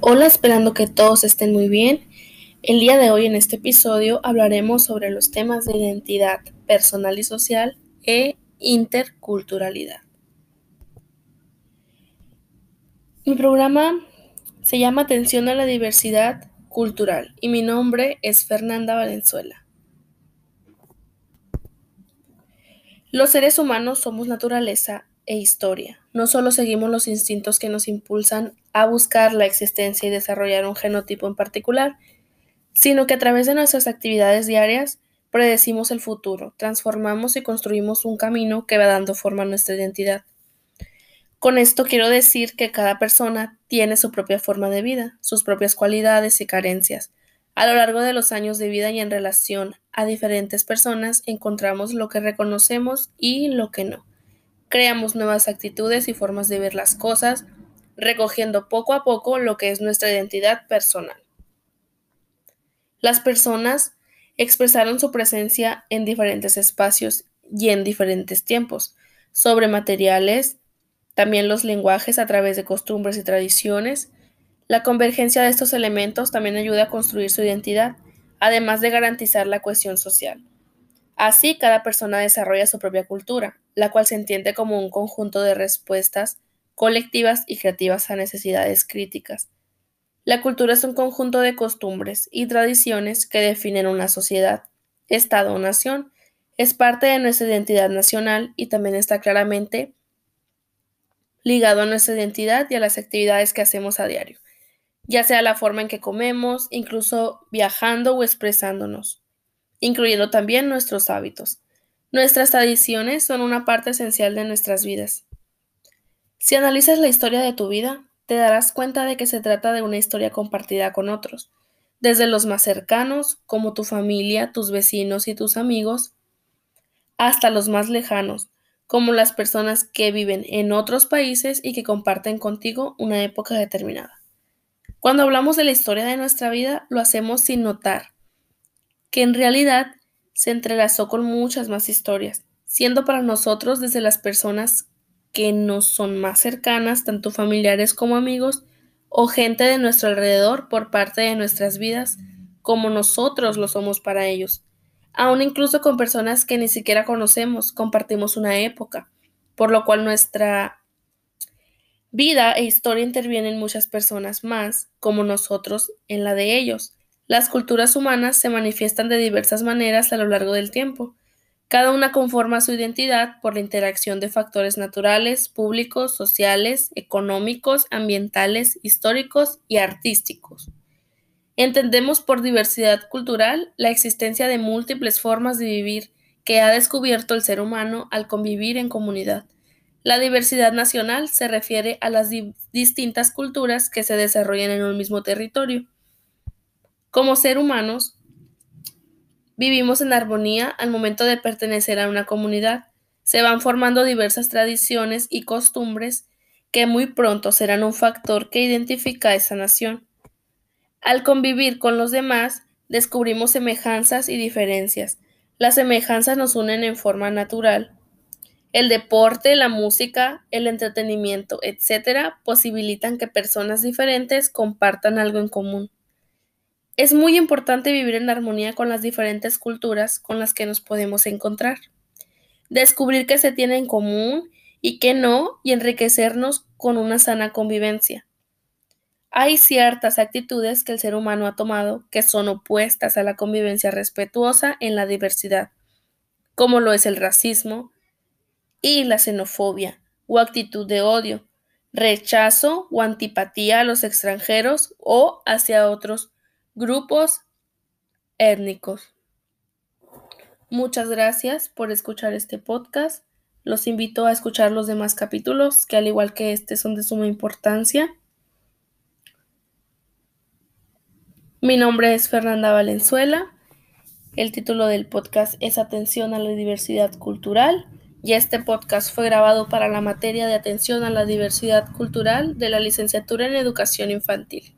Hola, esperando que todos estén muy bien. El día de hoy en este episodio hablaremos sobre los temas de identidad personal y social e interculturalidad. Mi programa se llama Atención a la Diversidad Cultural y mi nombre es Fernanda Valenzuela. Los seres humanos somos naturaleza e historia. No solo seguimos los instintos que nos impulsan a buscar la existencia y desarrollar un genotipo en particular, sino que a través de nuestras actividades diarias predecimos el futuro, transformamos y construimos un camino que va dando forma a nuestra identidad. Con esto quiero decir que cada persona tiene su propia forma de vida, sus propias cualidades y carencias. A lo largo de los años de vida y en relación a diferentes personas encontramos lo que reconocemos y lo que no creamos nuevas actitudes y formas de ver las cosas, recogiendo poco a poco lo que es nuestra identidad personal. Las personas expresaron su presencia en diferentes espacios y en diferentes tiempos, sobre materiales, también los lenguajes a través de costumbres y tradiciones. La convergencia de estos elementos también ayuda a construir su identidad, además de garantizar la cohesión social. Así, cada persona desarrolla su propia cultura, la cual se entiende como un conjunto de respuestas colectivas y creativas a necesidades críticas. La cultura es un conjunto de costumbres y tradiciones que definen una sociedad, Estado o nación. Es parte de nuestra identidad nacional y también está claramente ligado a nuestra identidad y a las actividades que hacemos a diario, ya sea la forma en que comemos, incluso viajando o expresándonos incluyendo también nuestros hábitos. Nuestras tradiciones son una parte esencial de nuestras vidas. Si analizas la historia de tu vida, te darás cuenta de que se trata de una historia compartida con otros, desde los más cercanos, como tu familia, tus vecinos y tus amigos, hasta los más lejanos, como las personas que viven en otros países y que comparten contigo una época determinada. Cuando hablamos de la historia de nuestra vida, lo hacemos sin notar que en realidad se entrelazó con muchas más historias, siendo para nosotros desde las personas que nos son más cercanas, tanto familiares como amigos, o gente de nuestro alrededor por parte de nuestras vidas, como nosotros lo somos para ellos. Aún incluso con personas que ni siquiera conocemos, compartimos una época, por lo cual nuestra vida e historia intervienen muchas personas más, como nosotros, en la de ellos. Las culturas humanas se manifiestan de diversas maneras a lo largo del tiempo. Cada una conforma su identidad por la interacción de factores naturales, públicos, sociales, económicos, ambientales, históricos y artísticos. Entendemos por diversidad cultural la existencia de múltiples formas de vivir que ha descubierto el ser humano al convivir en comunidad. La diversidad nacional se refiere a las distintas culturas que se desarrollan en un mismo territorio. Como ser humanos, vivimos en armonía al momento de pertenecer a una comunidad. Se van formando diversas tradiciones y costumbres que muy pronto serán un factor que identifica a esa nación. Al convivir con los demás, descubrimos semejanzas y diferencias. Las semejanzas nos unen en forma natural. El deporte, la música, el entretenimiento, etc., posibilitan que personas diferentes compartan algo en común. Es muy importante vivir en armonía con las diferentes culturas con las que nos podemos encontrar, descubrir qué se tiene en común y qué no, y enriquecernos con una sana convivencia. Hay ciertas actitudes que el ser humano ha tomado que son opuestas a la convivencia respetuosa en la diversidad, como lo es el racismo y la xenofobia o actitud de odio, rechazo o antipatía a los extranjeros o hacia otros grupos étnicos. Muchas gracias por escuchar este podcast. Los invito a escuchar los demás capítulos, que al igual que este son de suma importancia. Mi nombre es Fernanda Valenzuela. El título del podcast es Atención a la diversidad cultural y este podcast fue grabado para la materia de atención a la diversidad cultural de la licenciatura en educación infantil.